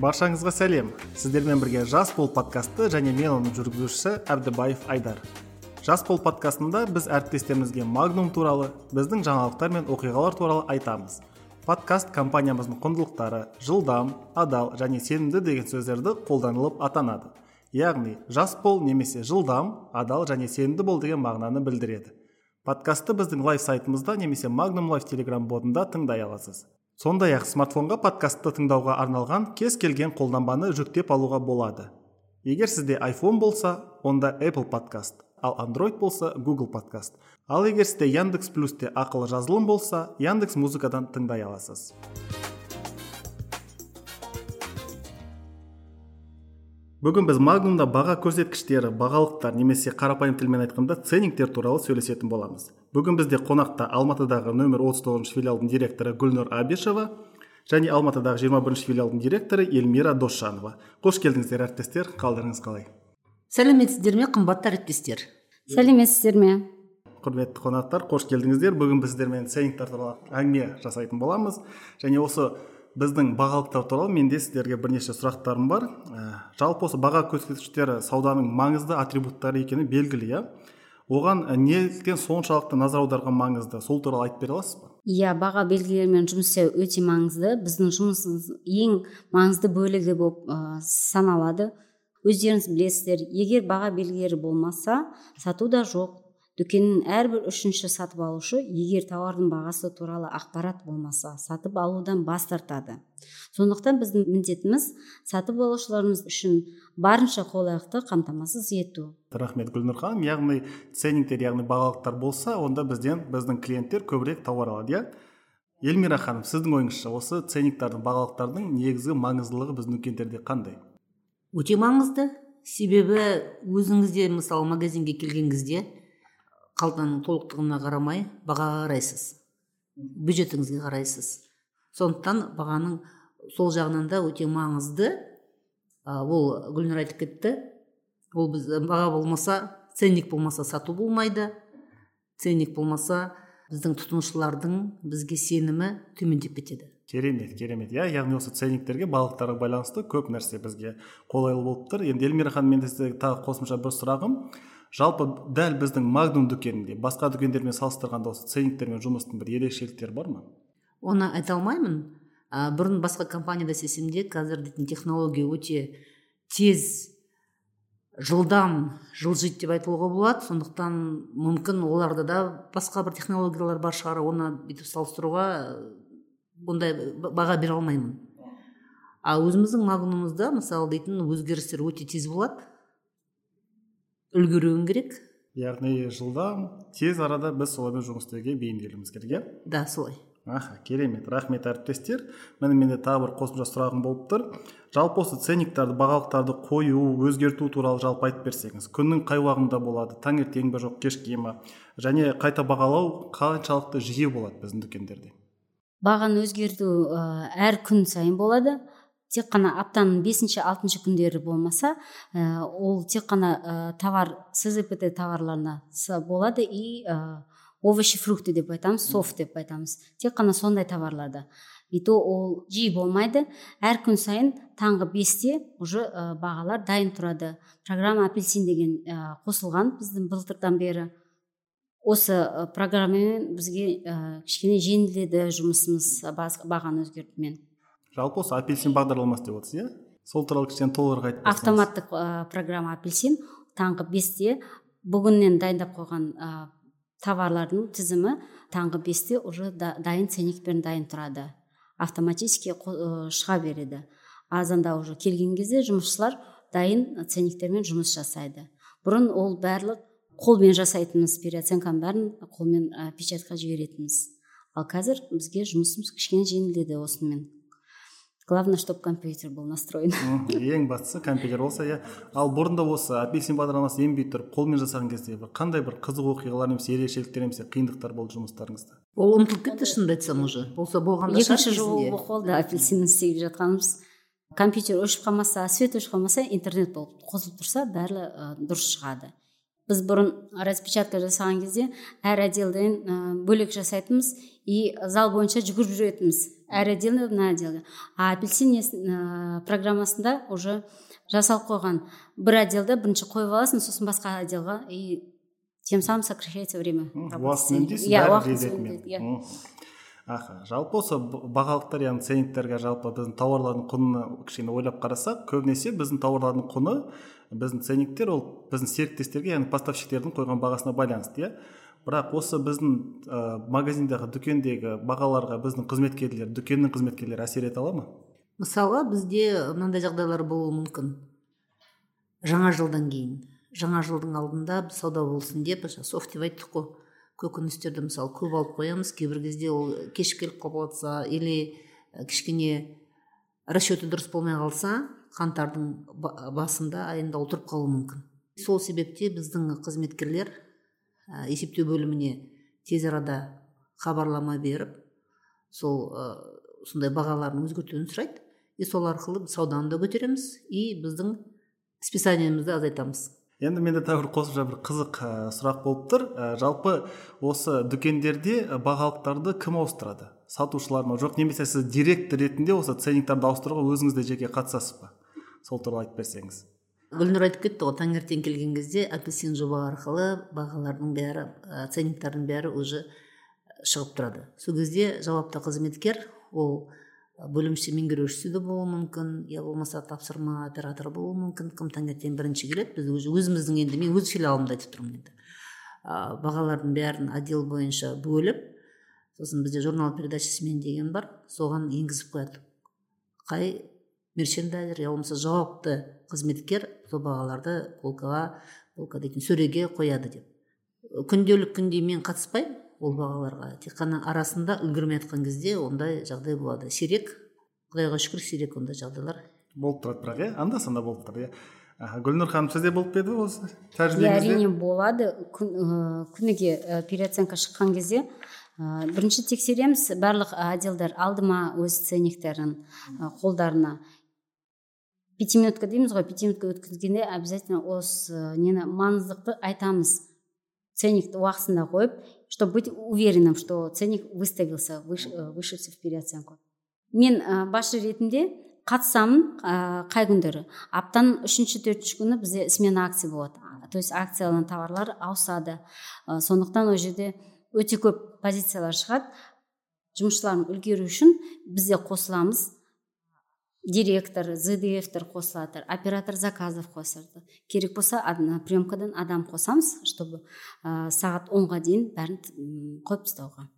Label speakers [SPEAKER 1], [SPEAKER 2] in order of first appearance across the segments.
[SPEAKER 1] баршаңызға сәлем. Сіздермен бірге жас бол подкасты және мен оның жүргізушісі әбдібаев айдар. Жас бол подкастында біз әріптестерімізге магнум туралы біздің жаңалықтар мен оқиғалар туралы айтамыз. Подкаст компаниямыздың құндылықтары жылдам адал және сенімді деген сөздерді қолданылып атанады. Яғни жас бол немесе жылдам адал және сенімді бол деген мағынаны білдіреді. Подкастты біздің лайв сайтымызда немесе магнум лайв телеграм ботында тыңдай аласыз. Сондай ақ смартфонға подкастты тыңдауға арналған кез келген қолданбаны жүктеп алуға болады. Егер сізде iphone болса онда apple подкаст ал android болса google подкаст ал егер сізде яндекс плюсте ақылы жазылым болса яндекс музыкадан тыңдай аласыз. Бүгін біз магнумда баға көрсеткіштері бағалықтар немесе қарапайым тілмен айтқанда ценнингтер туралы сөйлесетін боламыз. Бүгін бізде қонақта алматыдағы нөмір 39 филиалдың директоры гүлнұр абишева және алматыдағы 21 филиалдың директоры эльмира досжанова. Қош келдіңіздер әріптестер. Қалдарыңыз қалай?
[SPEAKER 2] Сәлеметсіздер ме қымбатты әріптестер?
[SPEAKER 3] Сәлеметсіздер ме?
[SPEAKER 1] Құрметті қонақтар қош келдіңіздер. Бүгін біз сіздермен ценнингтер туралы әңгіме жасайтын боламыз. Және осы біздің бағалықтар туралы менде сіздерге бірнеше сұрақтарым бар. Ә, жалпы осы баға көрсеткіштері сауданың маңызды атрибуттары екені белгілі иә? Оған неліктен соншалықты назар аударған маңызды? Сол туралы айтып бере аласыз ба?
[SPEAKER 3] Иә баға белгілерімен жұмыс істеу өте маңызды. Біздің жұмысымыз ең маңызды бөлігі болып ә, саналады. Өздеріңіз білесіздер егер баға белгілері болмаса сату да жоқ. Дүкеннің әрбір үшінші сатып алушы егер тауардың бағасы туралы ақпарат болмаса сатып алудан бас тартады. Сондықтан біздің міндетіміз сатып алушыларымыз үшін барынша қолайлықты қамтамасыз ету.
[SPEAKER 1] Рахмет гүлнұр ханым. Яғни ценнингтер яғни бағалықтар болса онда бізден біздің клиенттер көбірек тауар алады иә? Эльмира ханым сіздің ойыңызша осы ценнингтердің бағалықтардың негізгі маңыздылығы біздің дүкендерде қандай?
[SPEAKER 2] Өте маңызды. Себебі өзіңіз де мысалы магазинге келген кезде қалтаның толықтығына қарамай бағаға қарайсыз. Бюджетіңізге қарайсыз. Сондықтан бағаның сол жағынан да өте маңызды. Ол гүлнұр айтып кетті. Ол біз баға болмаса ценник болмаса сату болмайды. Ценник болмаса біздің тұтынушылардың бізге сенімі төмендеп кетеді.
[SPEAKER 1] Керемет керемет. Иә яғни осы ценниктерге балықтарға байланысты көп нәрсе бізге қолайлы болып тұр. Енді эльмира ханым менде тағы қосымша бір сұрағым. Жалпы дәл біздің магнум дүкенінде басқа дүкендермен салыстырғанда осы ценниктермен жұмыстың бір ерекшеліктері бар ма?
[SPEAKER 2] Оны айта алмаймын. Ә, бұрын басқа компанияда істесем де қазір дейтін технология өте тез жылдам жылжиды деп айтуға болады. Сондықтан мүмкін оларда да басқа бір технологиялар бар шығар оны бүйтіп салыстыруға ондай баға бере алмаймын. Ал өзіміздің магнумымызда мысалы дейтін өзгерістер өте тез болады. Үлгеруің керек.
[SPEAKER 1] Яғни жылдам тез арада біз солармен жұмыс істеуге бейімделуіміз керек иә?
[SPEAKER 2] Да солай.
[SPEAKER 1] Аха керемет. Рахмет әріптестер. Міне менде тағы бір қосымша сұрағым болып тұр. Жалпы осы ценниктерді бағалықтарды қою өзгерту туралы жалпы айтып берсеңіз күннің қай уағында болады таңертең бе жоқ кешке ма және қайта бағалау қаншалықты жиі болады біздің дүкендерде?
[SPEAKER 3] Бағаны өзгерту әр күн сайын болады. Тек қана аптаның бесінші алтыншы күндері болмаса ә, ол тек қана ә, товар сзпт товарларына болады и ә, овощи фрукты деп айтамыз софт деп айтамыз. Тек қана сондай товарларда и то ол жиі болмайды. Әр күн сайын таңғы бесте уже бағалар дайын тұрады. Программа апельсин деген қосылған біздің былтырдан бері. Осы программамен бізге кішкене жеңілдеді жұмысымыз бағаны өзгертумен.
[SPEAKER 1] Жалпы осы апельсин бағдарламасы деп отырсыз иә? Сол туралы кішкене толығырақ айтып
[SPEAKER 3] автоматтық ә, программа апельсин таңғы бесте. Бүгіннен дайындап қойған ә, товарлардың тізімі таңғы бесте уже да, дайын ценникпен дайын тұрады. Автоматически шыға береді. Азанда уже келген кезде жұмысшылар дайын ценниктермен жұмыс жасайды. Бұрын ол барлық қолмен жасайтынбыз переоценканың бәрін қолмен ә, печатьқа жіберетінбіз. Ал қазір бізге жұмысымыз кішкене жеңілдеді осымен главное чтобы компьютер был настроен.
[SPEAKER 1] Ең бастысы компьютер болса иә. Ал бұрында осы апельсин бағдарламасы енбей тұрып қолмен жасаған кезде бір қандай бір қызық оқиғалар немесе ерекшеліктер немесе қиындықтар болды жұмыстарыңызда?
[SPEAKER 2] Ол ұмытылып кетті шынымды айтсам уже. Болса болғанда
[SPEAKER 3] екінші жыл болып қалды апельсин істеп жатқанымыз. Компьютер өшіп қалмаса свет өшіп қалмаса интернет болып қосылып тұрса бәрі ә, дұрыс шығады. Біз бұрын распечатка жасаған кезде әр отделден ә, бөлек жасайтынбыз и зал бойынша жүгіріп жүретінбіз. Әр отделде мына отделге а апельсин ә, программасында уже жасалып қойған. Бір отделде бірінші қойып аласың сосын басқа отделға и тем самым сокращается время.
[SPEAKER 1] Уақыт үнемдейсіз
[SPEAKER 3] иә
[SPEAKER 1] бәрі
[SPEAKER 3] уақыт
[SPEAKER 1] ретімен.
[SPEAKER 3] үнемдейді, иә
[SPEAKER 1] аха жалпы осы бағалықтар яғни ценниктерге жалпы біздің тауарлардың құнын кішкене ойлап қарасақ көбінесе біздің тауарлардың құны біздің ценниктер ол біздің серіктестерге яғни поставщиктердің қойған бағасына байланысты иә. Бірақ осы біздің ә, магазиндағы дүкендегі бағаларға біздің қызметкерлер дүкеннің қызметкерлері әсер ете ала ма?
[SPEAKER 2] Мысалға бізде мынандай жағдайлар болуы мүмкін. Жаңа жылдан кейін жаңа жылдың алдында сауда болсын деп софт деп айттық қой. Көкөністерді мысалы көп алып қоямыз кейбір кезде ол кешіп келіп қалып жатса или кішкене расчеты дұрыс болмай қалса қаңтардың ба- басында айында ол тұрып қалуы мүмкін. Сол себепте біздің қызметкерлер ә, есептеу бөліміне тез арада хабарлама беріп сол ә, сондай бағаларын өзгертуін сұрайды. И сол арқылы сауданы да көтереміз и біздің списаниемізді азайтамыз.
[SPEAKER 1] Енді менде тағы бір қосымша бір қызық ә, сұрақ болып тұр. Ә, жалпы осы дүкендерде ә, бағалықтарды кім ауыстырады? Сатушылар ма? Жоқ немесе сіз директор ретінде осы ценниктарды ауыстыруға өзіңіз де жеке қатысасыз ба? Сол туралы айтып берсеңіз.
[SPEAKER 2] Гүлнұр айтып кетті ғой таңертең келген кезде апельсин жоба арқылы бағалардың бәрі ценниктардың бәрі уже шығып тұрады. Сол кезде жауапты қызметкер ол бөлімше меңгерушісі де болуы мүмкін я болмаса тапсырма операторы болуы мүмкін. Кім таңертең бірінші келеді біз уже өзіміздің енді мен өз филиалымда айтып тұрмын енді. Бағалардың бәрін отдел бойынша бөліп сосын бізде журнал передачасымен деген бар соған енгізіп қояды. Қай мерчендайзер я болмаса жауапты қызметкер сол бағаларды полкаға полка дейтін сөреге қояды деп. Күнделік күнде мен қатыспаймын ол бағаларға. Тек қана арасында үлгермей жатқан кезде ондай жағдай болады. Сирек құдайға шүкір сирек ондай жағдайлар
[SPEAKER 1] болып тұрады бірақ иә анда санда болып тұрады иә. Аха гүлнұр ханым сізде болып па еді осы
[SPEAKER 3] иә
[SPEAKER 1] тәжірибеңізде
[SPEAKER 3] әрине болады. Күн, ә, күніге ә, переоценка шыққан кезде ә, бірінші тексереміз. Барлық отделдар алды ма өз ценниктерін ә, қолдарына пятиминутка дейміз ғой. Пятиминутка өткізгенде обязательно осы ә, нені маңыздылықты айтамыз. Ценникті уақытысында қойып чтобы быть уверенным что ценник выставился выш, ә, вышедся в переоценку мен ә, басшы ретінде қатысамын ә, қай күндері? Аптаның үшінші төртінші күні бізде смена акция болады. То есть акциялы товарлар ауысады. Ә, сондықтан ол жерде өте көп позициялар шығады. Жұмысшылардың үлгеру үшін бізде қосыламыз. Директор здфтер қосылады оператор заказов қосады керек болса ад- приемкадан адам қосамыз чтобы ә, сағат онға дейін бәрін қойып тастауға.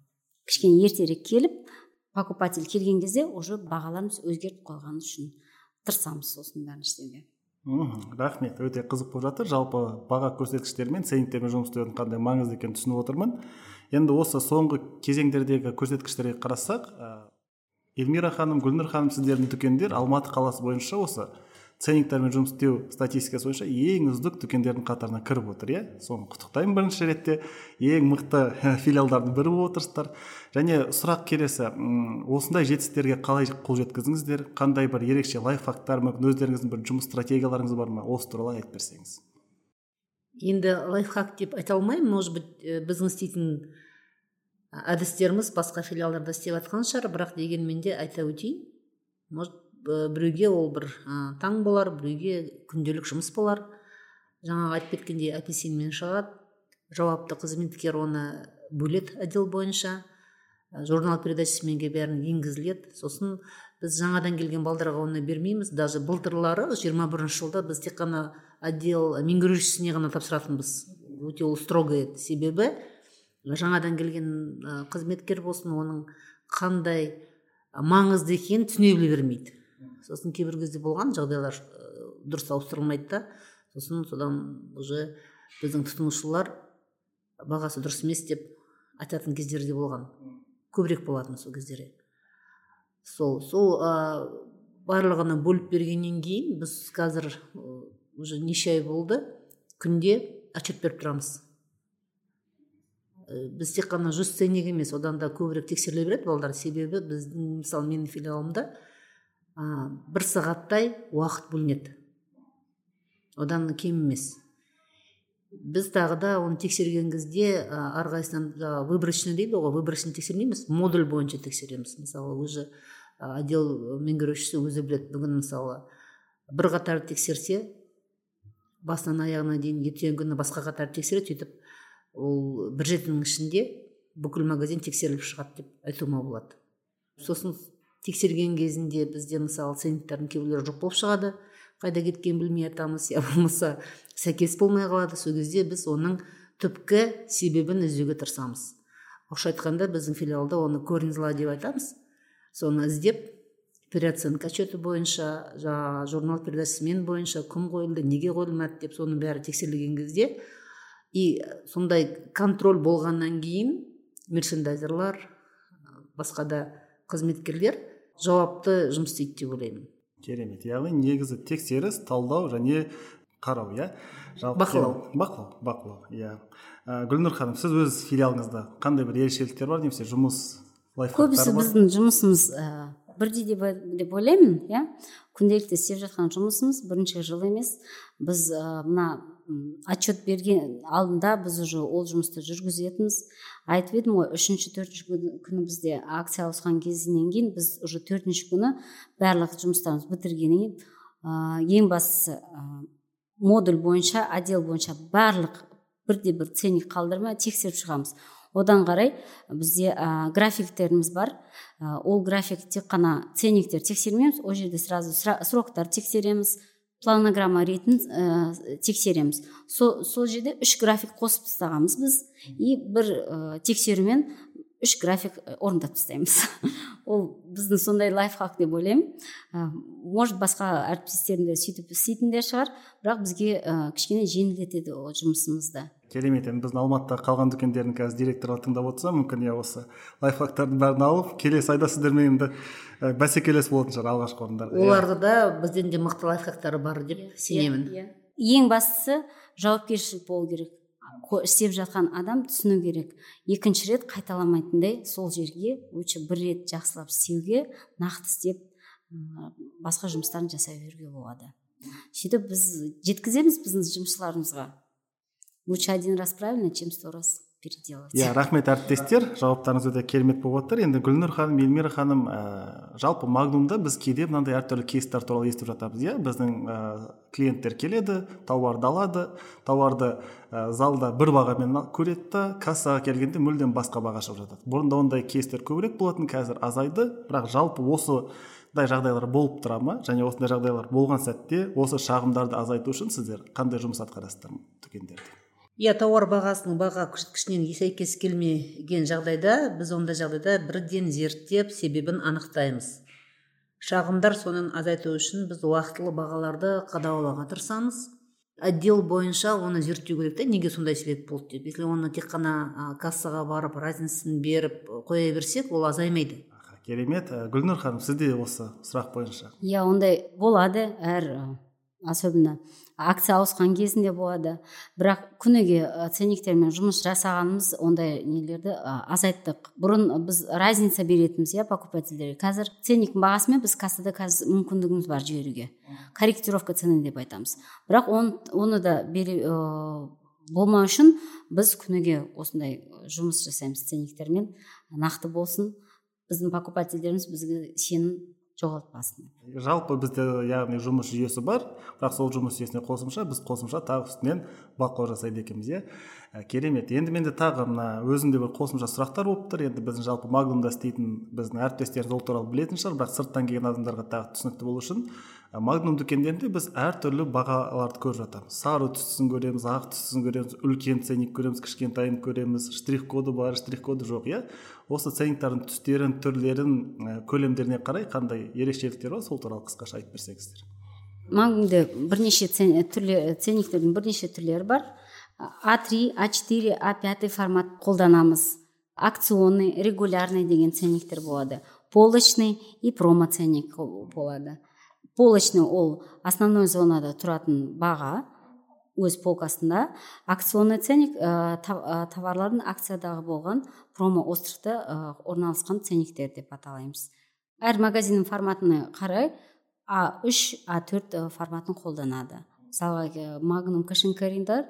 [SPEAKER 3] Кішкене ертерек келіп покупатель келген кезде уже бағаларымыз өзгертіп қойған үшін тырысамыз сосын бәрін істеуге.
[SPEAKER 1] Рахмет. Өте қызық болып жатыр. Жалпы баға көрсеткіштермен ценниктермен жұмыс істеудің қандай маңызды екенін түсініп отырмын. Енді осы соңғы кезеңдердегі көрсеткіштерге қарасақ эльмира ханым гүлнұр ханым сіздердің дүкендер алматы қаласы бойынша осы ценниктермен жұмыс істеу статистикасы бойынша ең үздік дүкендердің қатарына кіріп отыр иә? Соны құттықтаймын бірінші ретте. Ең мықты филиалдардың бірі болып отырсыздар. Және сұрақ келесі осындай жетістіктерге қалай қол жеткіздіңіздер? Қандай бір ерекше лайфхактар мүмкін? Өздеріңіздің бір жұмыс стратегияларыңыз бар ма? Осы туралы айтып берсеңіз.
[SPEAKER 2] Енді лайфхак деп айта алмаймын. Может быть ә, біздің істейтін әдістеріміз басқа филиалдарда істеп жатқан шығар бірақ дегенмен де айта өтейін. Может біреуге ол бір таң болар біреуге күнделік жұмыс болар. Жаңағы айтып кеткендей апельсинмен шығады жауапты қызметкер оны бөледі отдел бойынша журнал передачасыменге бәрін енгізіледі. Сосын біз жаңадан келген балдарға оны бермейміз. Даже былтырлары жиырма бірінші жылда біз тек қана отдел меңгерушісіне ғана тапсыратынбыз. Өте ол строго еді себебі. Жаңадан келген қызметкер болсын оның қандай маңызды екенін түсіне біле бермейді. Сосын кейбір кезде болған жағдайлар дұрыс ауыстырылмайды да. Сосын содан уже біздің тұтынушылар бағасы дұрыс емес деп айтатын кездері де болған. Көбірек болатын сол кездері. Сол сол ә, барлығына бөліп бергеннен кейін біз қазір уже неше ай болды күнде отчет беріп тұрамыз. Біз тек қана жүз ценник емес одан да көбірек тексеріле береді балдар себебі біздің мысалы менің филиалымда ә, бір сағаттай уақыт бөлінеді. Одан кем емес. Біз тағы да оны тексерген кезде әрқайсысынан жаңағы выборочный дейді ғой выборочный тексермейміз модуль бойынша тексереміз. Мысалы уже отдел меңгерушісі өзі біледі. Бүгін мысалы бір қатар тексерсе басынан аяғына дейін ертеңгі күні басқа қатар тексереді сөйтіп ол бір жетінің ішінде бүкіл магазин тексеріліп шығады деп айтуыма болады. Сосын тексерген кезінде бізде мысалы ценниктердің кейбіреулері жоқ болып шығады. Қайда кеткенін білмей жатамыз я болмаса сәйкес болмай қалады. Сол кезде біз оның түпкі себебін іздеуге тырысамыз. Орысша айтқанда біздің филиалда оны корень зла деп айтамыз. Соны іздеп переоценка отчеты бойынша жаңағы журнал передача смен бойынша кім қойылды неге қойылмады деп соның бәрі тексерілген кезде и сондай контроль болғаннан кейін мерчендайзерлар басқа да қызметкерлер жауапты жұмыс істейді деп ойлаймын.
[SPEAKER 1] Керемет. Яғни негізі тексеріс талдау және қарау иә?
[SPEAKER 2] Бақылау.
[SPEAKER 1] бақылау бақылау иә. Гүлнұр ханым сіз өз филиалыңызда қандай бір ерекшеліктер бар немесе жұмыс
[SPEAKER 3] көбісі біздің жұмысымыз ә, бірдей деп, деп ойлаймын иә? Күнделікті істеп жатқан жұмысымыз бірінші жыл емес. Біз ә, мына отчет берген алдында біз уже ол жұмысты жүргізетінбіз. Айтып едім ғой үшінші төртінші күні бізде акция ауысқан кезінен кейін біз уже төртінші күні барлық жұмыстарымызды бітіргеннен кейін ә, ең бастысы ә, модуль бойынша отдел бойынша барлық бірде бір ценник қалдырмай тексеріп шығамыз. Одан қарай бізде ә, графиктеріміз бар. Ә, ол график тек қана ценниктер тексермейміз ол жерде сразу сроктар тексереміз. Планограмма ретін ә, тексереміз. Сол сол жерде үш график қосып тастағанбыз біз. И бір ә, тексерумен үш график орындап тастаймыз. Ол біздің сондай лайфхак деп ойлаймын. Ә, может басқа әріптестерім де сөйтіп істейтіндер шығар. Бірақ бізге ә, кішкене жеңілдетеді ол жұмысымызды.
[SPEAKER 1] Керемет енді біздің алматыда қалған дүкендердің қазір директорлары тыңдап отырса мүмкін иә осы лайфхактардың бәрін алып келесі айда сіздермен енді бәсекелес болатын шығар алғашқы орындарда.
[SPEAKER 2] Иә. оларда да бізден де мықты лайфхактары бар деп иә, сенемін.
[SPEAKER 3] иә. Ең бастысы жауапкершілік болу керек. Істеп жатқан адам түсіну керек. Екінші рет қайталамайтындай сол жерге лучше бір рет жақсылап істеуге нақты істеп басқа жұмыстарын жасай беруге болады. Сөйтіп біз жеткіземіз біздің жұмысшыларымызға. Лучше один раз правильно чем сто раз переделать.
[SPEAKER 1] Иә рахмет әріптестер. Жауаптарыңыз өте керемет болып жатыр енді гүлнұр ханым эльмира ханым ә, жалпы магнумда біз кейде мынандай әртүрлі кейстер туралы естіп жатамыз иә? Біздің ә, клиенттер келеді тауарды алады. Тауарды ә, залда бір бағамен көреді да кассаға келгенде мүлдем басқа баға шығып жатады. Бұрында ондай кейстер көбірек болатын қазір азайды. Бірақ жалпы осындай жағдайлар болып тұра ма? Және осындай жағдайлар болған сәтте осы шағымдарды азайту үшін сіздер қандай жұмыс атқарасыздар дүкендерде
[SPEAKER 2] иә тауар бағасының баға көрсеткішінен сәйкес келмеген жағдайда біз ондай жағдайда бірден зерттеп себебін анықтаймыз. Шағымдар сонын азайту үшін біз уақытылы бағаларды қадағалауға тырысамыз. Отдел бойынша оны зерттеу керек та неге сондай себеп болды деп. Если оны тек қана кассаға барып разницасын беріп қоя берсек ол азаймайды.
[SPEAKER 1] Керемет. Гүлнұр ханым сізде осы сұрақ бойынша?
[SPEAKER 3] Иә ондай болады әр особенно акция ауысқан кезінде болады. Бірақ күніге ценниктермен жұмыс жасағанымыз ондай нелерді азайттық. Бұрын біз разница беретінбіз иә покупательдерге қазір ценниктің бағасымен біз кассада қазір мүмкіндігіміз бар жіберуге. Корректировка цены деп айтамыз. Бірақ он, оны да бере болмау үшін біз күніге осындай жұмыс жасаймыз ценниктермен. Нақты болсын. Біздің покупательдеріміз бізге сенім жоғалтпасын
[SPEAKER 1] жалпы бізде яғни жұмыс жүйесі бар бірақ сол жұмыс жүйесіне қосымша біз қосымша тағы үстінен бақылау жасайды екенбіз иә. Ә, керемет. Енді менде тағы мына өзімде бір қосымша сұрақтар болып тұр. Енді біздің жалпы магнумда істейтін біздің әріптестеріміз ол туралы білетін шығар. Бірақ сырттан келген адамдарға тағы түсінікті болу үшін магнум дүкендерінде біз әртүрлі бағаларды көріп жатамыз. Сары түстісін көреміз ақ түстісін көреміз үлкен ценник көреміз кішкентайын көреміз. Штрих коды бар штрих коды жоқ иә? Осы ценниктардың түстерін түрлерін көлемдеріне қарай қандай ерекшеліктер бар? Сол туралы қысқаша айтып берсеңіздер.
[SPEAKER 3] Магнумде бірнеше түрлі ценниктердің бірнеше түрлері бар. А три а четыре а пятый формат қолданамыз. Акционный регулярный деген ценниктер болады. Полочный и промо ценник болады. Полочный ол основной зонада тұратын баға өз полкасында. Акционный ценник ә, товарлардың акциядағы болған промо островта ә, орналасқан ценниктер деп аталаймыз. Әр магазиннің форматына қарай а үш а төрт форматын қолданады. Мисалга магнум кэшинкариндар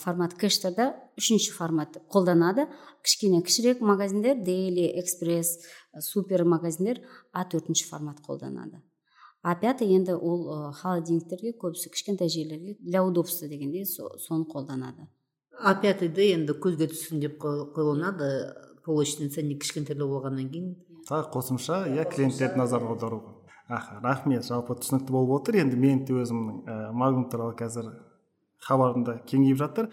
[SPEAKER 3] формат кэштарда үчүнчү формат деп колдонады кичкене кичирээк магазиндер дели экспресс супер магазиндер а төртүнчү формат колдонады а пятый енді ол холодильниктерге көбісі кішкентай жерлерге для удобства дегендей соны қолданады.
[SPEAKER 2] А пятыйды енді көзге түссін деп қолданады полочный ценник кішкентайлау болғаннан кейін.
[SPEAKER 1] Тағы қосымша иә клиенттердің назарын аударуға. Аха рахмет жалпы түсінікті болып отыр. Енді менің де өзімнің ә, магнум туралы қазір хабарым да кеңейіп жатыр.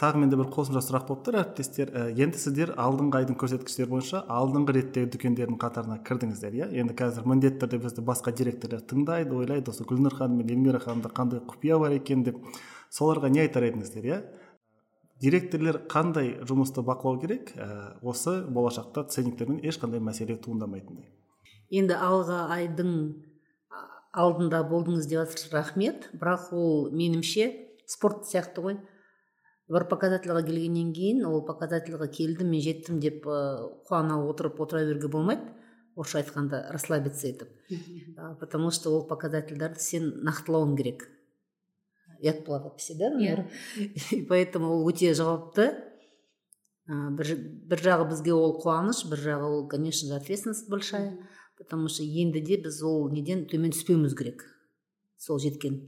[SPEAKER 1] Тағы менде бір қосымша сұрақ болып тұр. Әріптестер ә, енді сіздер алдыңғы айдың көрсеткіштері бойынша алдыңғы реттегі дүкендердің қатарына кірдіңіздер иә? Енді қазір міндетті түрде бізді басқа директорлар тыңдайды ойлайды. Осы гүлнұр ханым мен эльмира ханымда қандай құпия бар екен деп соларға не айтар едіңіздер иә? Директорлер қандай жұмысты бақылау керек? Ә, осы болашақта ценниктермен ешқандай мәселе туындамайтындай.
[SPEAKER 2] Енді алғы айдың алдында болдыңыз деп жатырсыз рахмет. Бірақ ол меніңше спорт сияқты ғой. Бір показательға келгеннен кейін ол показательға келдім мен жеттім деп қуана отырып отыра беруге болмайды. Орысша айтқанда расслабиться етіп. Потому что ол показательдарды сен нақтылауың керек. Я отплавать да иә. И поэтому ол өте жауапты. Бір, бір жағы бізге ол қуаныш бір жағы ол конечно же ответственность большая. Потому что енді де біз ол неден? Төмен түспеуіміз керек. Сол жеткен.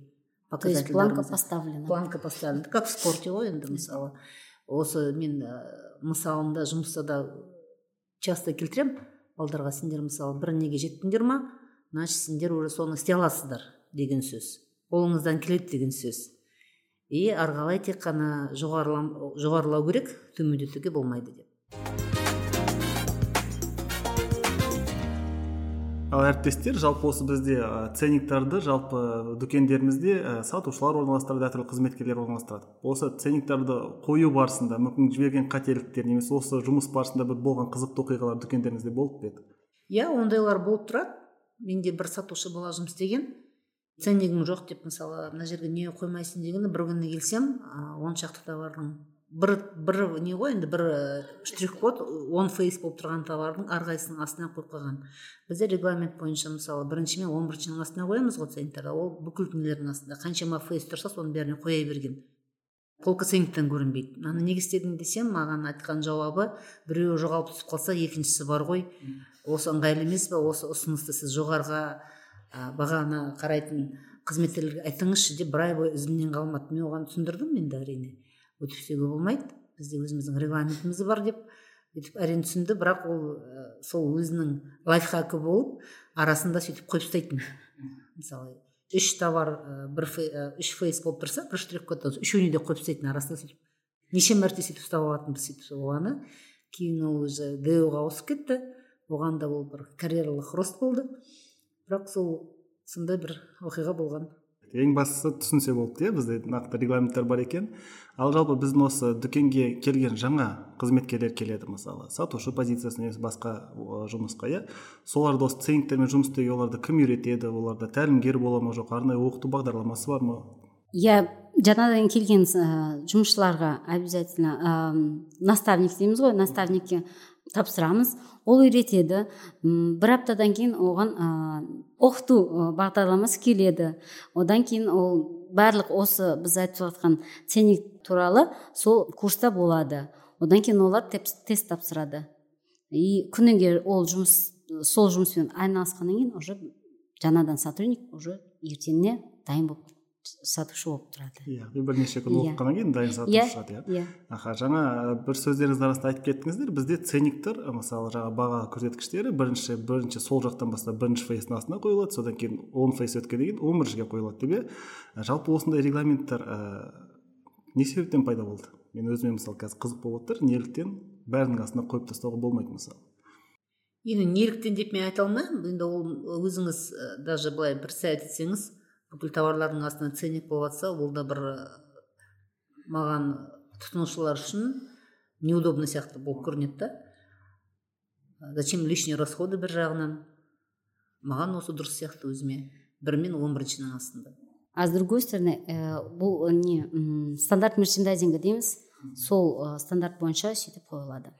[SPEAKER 3] То есть планка поставлена.
[SPEAKER 2] Планка поставлена. Как в спорте ғой енді мысалы. Осы мен мысалымда жұмыста да часто келтіремін. Балдарға сендер мысалы бір неге жеттіңдер ма? Значит сендер уже соны істей аласыздар деген сөз. Қолыңыздан келеді деген сөз. И ары қарай тек қана жоғарылау керек төмендетуге болмайды деп.
[SPEAKER 1] Ал әріптестер жалпы осы бізде ценниктарды жалпы дүкендерімізде сатушылар орналастырады әртүрлі қызметкерлер орналастырады. Осы ценниктарды қою барысында мүмкін жіберген қателіктер немесе осы жұмыс барысында бір болған қызықты оқиғалар дүкендеріңізде болып па еді?
[SPEAKER 2] Иә ондайлар болып тұрады. Менде бір сатушы бала жұмыс істеген. Ценнигің жоқ деп мысалы мына жерге не қоймайсың дегенде бір күні келсем он шақты товардың бір бір не ғой енді бір штрих код он фейс болып тұрған товардың әрқайсысының астына қойып қойған. Бізде регламент бойынша мысалы бірінші мен он біріншінің астына қоямыз ғой ценниктерді ол бүкіл нелердің астында. Қаншама фейс тұрса соның бәріне қоя берген. Полка ценниктен көрінбейді. Мынаны неге істедің десем маған айтқан жауабы біреуі жоғалып түсіп қалса екіншісі бар ғой. Осы ыңғайлы емес па осы ұсынысты сіз жоғарыға бағаны қарайтын қызметкерлерге айтыңызшы деп бір ай бойы ізімнен қалмады. Мен оған түсіндірдім енді әрине. Өтіп істеуге болмайды бізде өзіміздің регламентіміз бар деп өйтіп әрең түсінді. Бірақ ол ә, сол өзінің лайфхакі болып арасында сөйтіп қойып тастайтын мысалы үш товар бір үш фейс болып тұрса бір штрих код үшеуіне де қойып тастайтын арасында сөйтіп неше мәрте сөйтіп ұстап алатынбыз сөйтіп болғаны кейін ол уже ға ауысып кетті. Оған да ол бір карьералық рост болды. Бірақ сол сондай бір оқиға болған.
[SPEAKER 1] Ең бастысы түсінсе болды иә бізде нақты регламенттер бар екен. Ал жалпы біздің осы дүкенге келген жаңа қызметкерлер келеді мысалы сатушы позициясына немесе басқа жұмысқа иә. Соларды осы ценниктермен жұмыс істеуге оларды кім үйретеді оларда тәлімгер бола ма жоқ арнайы оқыту бағдарламасы бар ма?
[SPEAKER 3] Иә жаңадан келген жұмысшыларға обязательно наставник дейміз ғой наставникке тапсырамыз. Ол үйретеді. Бір аптадан кейін оған оқыту бағдарламасы келеді. Одан кейін ол барлық осы біз айтып жатқан ценник туралы сол курста болады. Одан кейін олар тест тапсырады. И күніге ол жұмыс сол жұмыспен айналысқаннан кейін уже жаңадан сотрудник уже ертеңіне дайын болып сатушы болып тұрады.
[SPEAKER 1] Иә бірнеше күн иә. оқығаннан кейін дайын сатушы иә, шығады иә. иә. Аха жаңа бір сөздеріңіздің арасында айтып кеттіңіздер бізде ценниктер мысалы жаңа баға көрсеткіштері бірінші бірінші сол жақтан бастап бірінші фейстің астына қойылады содан кейін он фейс өткеннен кейін он біріншіге қойылады деп иә. Жалпы осындай регламенттер ә, не себептен пайда болды? Мен өзіме мысалы қазір қызық болып отыр неліктен бәрінің астына қойып тастауға болмайды мысалы.
[SPEAKER 2] Енді неліктен деп мен айта алмаймын. Енді ол өзіңіз даже былай бір совет етсеңіз бүкіл тауарлардың астына ценник болып жатса ол да бір маған тұтынушылар үшін неудобно сияқты болып көрінеді да. Зачем лишние расходы бір жағынан? Маған осы дұрыс сияқты өзіме. Бір мен он біріншінің астында.
[SPEAKER 3] А с другой стороны ә, бұл не стандарт мерчендайзинга дейміз. Сол ә, стандарт бойынша сөйтіп қойылады.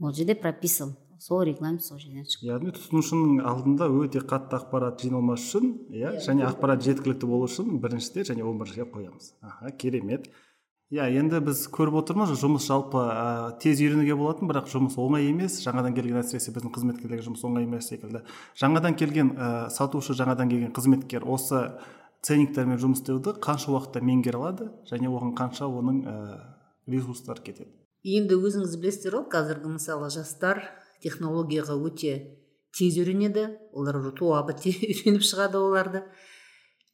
[SPEAKER 3] Ол жерде прописан. Сол регламент сол жерден шықты
[SPEAKER 1] яғни тұтынушының алдында өте қатты ақпарат жиналмас үшін иә және ақпарат жеткілікті болу үшін біріншіде және он біріншіге қоямыз. Аха керемет. Иә енді біз көріп отырмыз жұмыс жалпы ә, тез үйренуге болатын бірақ жұмыс оңай емес жаңадан келген әсіресе біздің қызметкерлерге жұмыс оңай емес секілді. Жаңадан келген ә, сатушы жаңадан келген қызметкер осы ценниктермен жұмыс істеуді қанша уақытта меңгере алады және оған қанша оның ә, ресурстары кетеді?
[SPEAKER 2] Енді өзіңіз білесіздер ғой қазіргі мысалы жастар технологияға өте тез үйренеді. Олар уже туа біте үйреніп шығады оларды.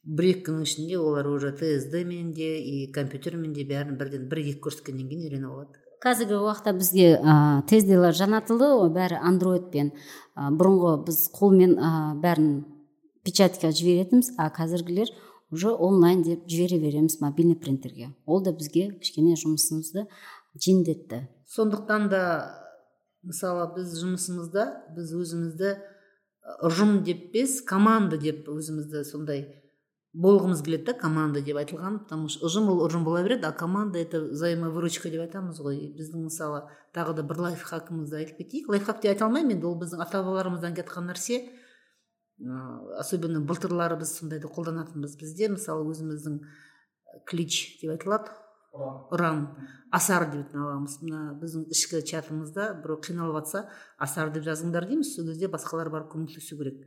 [SPEAKER 2] Бір екі күннің ішінде олар уже тсд мен де и компьютермен де бәрін бірден бір екі көрсеткеннен кейін үйреніп алады.
[SPEAKER 3] Қазіргі уақытта бізге ә, тездилер жанатылды ғой бәрі андроидпен. Ә, бұрынғы біз қолмен ә, бәрін печатьқа жіберетінбіз а қазіргілер уже онлайн деп жібере береміз мобильный принтерге. Ол да бізге кішкене жұмысымызды жеңілдетті.
[SPEAKER 2] Сондықтан да мысалы біз жұмысымызда біз өзімізді ұжым деп емес команда деп өзімізді сондай болғымыз келеді да команда деп айтылған. Потому что ұжым ол ұжым бола береді а команда это взаимовыручка деп айтамыз ғой. Біздің мысалы тағы да бір лайфхакымызды айтып кетейік. Лайфхак деп айта алмаймын енді ол біздің ата бабаларымыздан кеткен нәрсе особенно былтырлары біз сондайды қолданатынбыз бізде. Мысалы өзіміздің клич деп айтылады. Ұран асар деп аламыз мына біздің ішкі чатымызда біреу қиналып жатса асар деп жазыңдар дейміз. Сол кезде басқалар барып көмектесу керек.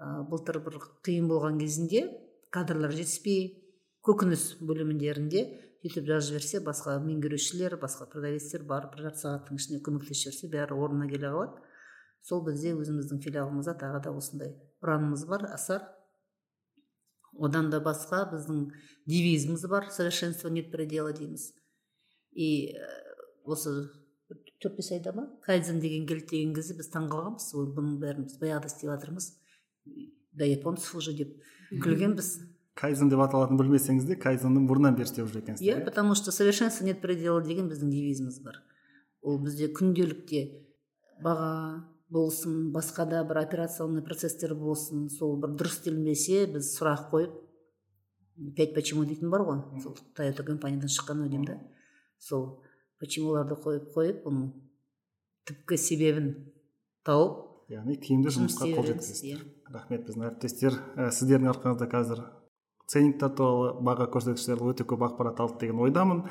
[SPEAKER 2] Ә, былтыр бір қиын болған кезінде кадрлар жетіспей көкөніс бөлімдерінде сөйтіп жазып жіберсе басқа меңгерушілер басқа продавецтер барып бір жарты сағаттың ішінде көмектесіп жіберсе бәрі орнына келе қалады. Сол бізде өзіміздің филиалымызда тағы да осындай ұранымыз бар. Асар одан да басқа біздің девизіміз бар совершенство нет предела дейміз. И осы төрт бес айда ма? Кайдзен деген келді деген кезде біз таңқалғанбыз ой бұның бәрін біз баяғыда істеп жатырмыз. До японцев уже деп күлгенбіз.
[SPEAKER 1] Кайзен деп аталатынын білмесеңіз де кайдзенді бұрыннан бері істеп жүр екенсіздер
[SPEAKER 2] иә? потому что совершенство нет предела деген біздің девизіміз бар. Ол бізде күнделікте баға болсын басқа да бір операционный процесстер болсын сол бір дұрыс істелінбесе біз сұрақ қойып пять почему? дейтін бар ғой. Сол тойота компаниядан шыққан өнім да. Сол почемуларды қойып қойып оның түпкі себебін тауып
[SPEAKER 1] яғни тиімді жұмысқа қол жеткізесіздер. рахмет біздің әріптестер ә, сіздердің арқаңызда қазір ценниктер туралы баға көрсеткіштер өте көп ақпарат алды деген ойдамын.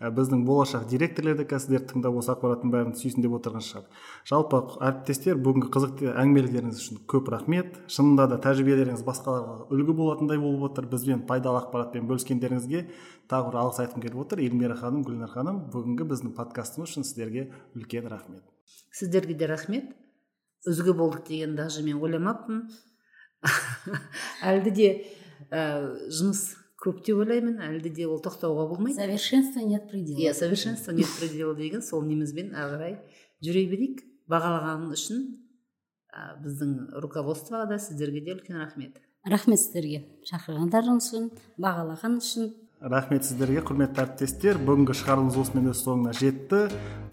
[SPEAKER 1] Ә, біздің болашақ директорлар да қазір тыңдап осы ақпараттың бәрін сүйсін деп отырған шығар. Жалпы әріптестер бүгінгі қызықты әңгімелеріңіз үшін көп рахмет. Шынында да тәжірибелеріңіз басқаларға үлгі болатындай болып отыр. Бізбен пайдалы ақпаратпен бөліскендеріңізге тағы бір алғыс айтқым келіп отыр. Эльмира ханым гүлнар ханым бүгінгі біздің подкастымыз үшін сіздерге үлкен рахмет.
[SPEAKER 2] Сіздерге де рахмет. Өзге болдық деген даже мен ойламаппын. Әлде де ә, жұмыс көп деп ойлаймын әлде де ол тоқтауға болмайды.
[SPEAKER 3] Совершенства нет предела.
[SPEAKER 2] Иә совершенство нет предела деген сол немізбен ары қарай жүре берейік. Бағалаған үшін ә, біздің руководствоға да сіздерге де үлкен рахмет.
[SPEAKER 3] Рахмет сіздерге. Шақырғандарыңыз үшін бағалаған үшін.
[SPEAKER 1] Рахмет сіздерге құрметті әріптестер. Бүгінгі шығарылымымыз осымен өз соңына жетті.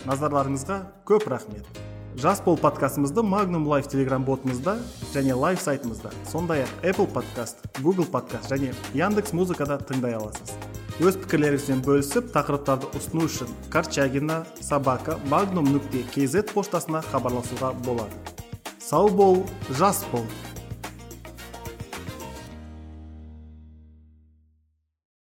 [SPEAKER 1] Назарларыңызға көп рахмет. Жас бол подкастымызды магнум лайф телеграм ботымызда және лайв сайтымызда сондай ақ apple подкаст google подкаст және яндекс музыкада тыңдай аласыз. Өз пікірлеріңізбен бөлісіп тақырыптарды ұсыну үшін корчагина собака магнум нүкте kz поштасына хабарласуға болады. Сау бол жас бол